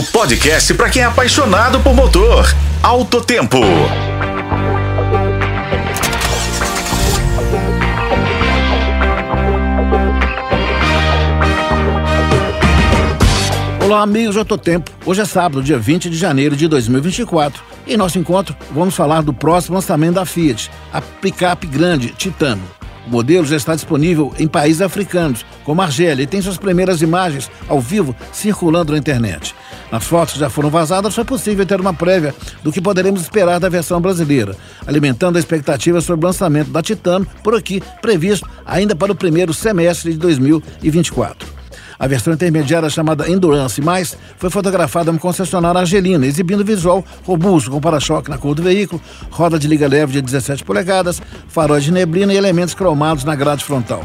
O podcast para quem é apaixonado por motor. Alto Tempo. Olá, amigos do Tempo. Hoje é sábado, dia 20 de janeiro de 2024. E em nosso encontro, vamos falar do próximo lançamento da Fiat, a picape grande Titano. O modelo já está disponível em países africanos, como Argélia, e tem suas primeiras imagens ao vivo circulando na internet. Nas fotos que já foram vazadas, foi possível ter uma prévia do que poderemos esperar da versão brasileira, alimentando a expectativa sobre o lançamento da Titano, por aqui previsto ainda para o primeiro semestre de 2024. A versão intermediária chamada Endurance Mais foi fotografada no concessionário argelina, exibindo visual robusto com para-choque na cor do veículo, roda de liga leve de 17 polegadas, faróis de neblina e elementos cromados na grade frontal.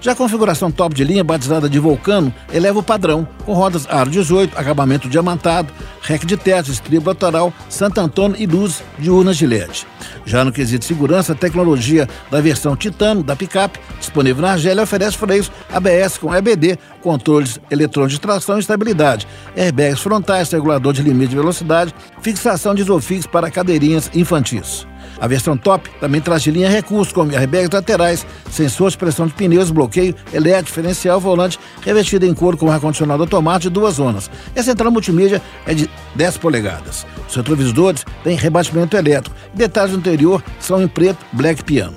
Já a configuração top de linha, batizada de Vulcano, eleva o padrão, com rodas aro 18, acabamento diamantado, rec de teto, estribo lateral, Santo Antônio e luz de LED. Já no quesito segurança, a tecnologia da versão Titano da picape, disponível na Argélia, oferece freios ABS com EBD, controles eletrônicos de tração e estabilidade, airbags frontais, regulador de limite de velocidade, fixação de isofix para cadeirinhas infantis. A versão top também traz de linha recursos como airbags laterais, sensor de pressão de pneus, bloqueio elétrico, diferencial, volante revestido em couro com ar-condicionado automático de duas zonas. E a central multimídia é de 10 polegadas. Os retrovisores têm rebatimento elétrico detalhes do interior são em preto, black piano.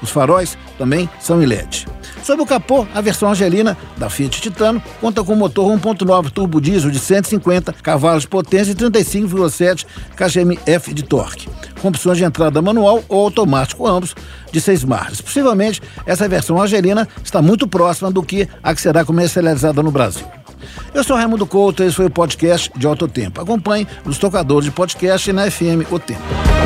Os faróis também são em LED. Sob o capô, a versão angelina da Fiat Titano conta com motor 1.9 turbo diesel de 150 cavalos de potência e 35,7 kgm-F de torque, com opções de entrada manual ou automático, ambos de seis marchas. Possivelmente, essa versão angelina está muito próxima do que a que será comercializada no Brasil. Eu sou Raimundo Couto, esse foi o podcast de Alto Tempo. Acompanhe nos tocadores de podcast e na FM O Tempo.